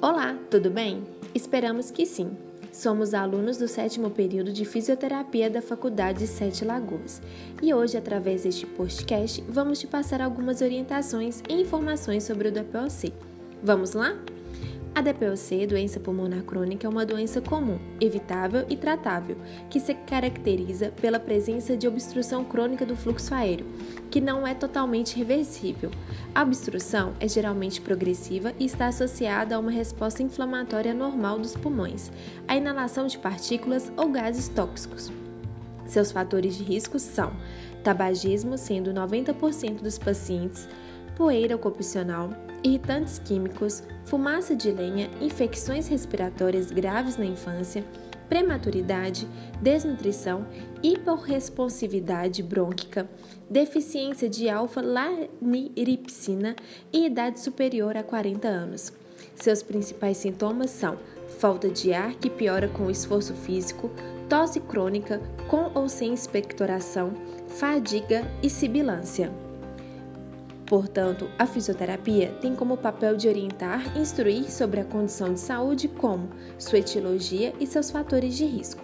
Olá, tudo bem? Esperamos que sim. Somos alunos do sétimo período de fisioterapia da Faculdade Sete Lagoas e hoje, através deste podcast, vamos te passar algumas orientações e informações sobre o DPOC. Vamos lá? A DPOC, doença pulmonar crônica, é uma doença comum, evitável e tratável, que se caracteriza pela presença de obstrução crônica do fluxo aéreo, que não é totalmente reversível. A obstrução é geralmente progressiva e está associada a uma resposta inflamatória normal dos pulmões, a inalação de partículas ou gases tóxicos. Seus fatores de risco são tabagismo, sendo 90% dos pacientes, poeira ocupacional, irritantes químicos, fumaça de lenha, infecções respiratórias graves na infância, prematuridade, desnutrição, hiporresponsividade brônquica, deficiência de alfa-laniripsina e idade superior a 40 anos. Seus principais sintomas são falta de ar que piora com o esforço físico, tosse crônica com ou sem expectoração, fadiga e sibilância. Portanto, a fisioterapia tem como papel de orientar e instruir sobre a condição de saúde, como sua etiologia e seus fatores de risco.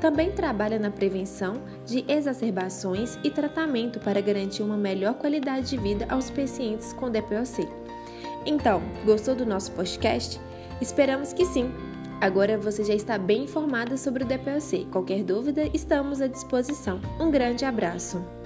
Também trabalha na prevenção de exacerbações e tratamento para garantir uma melhor qualidade de vida aos pacientes com DPOC. Então, gostou do nosso podcast? Esperamos que sim! Agora você já está bem informada sobre o DPOC. Qualquer dúvida, estamos à disposição. Um grande abraço!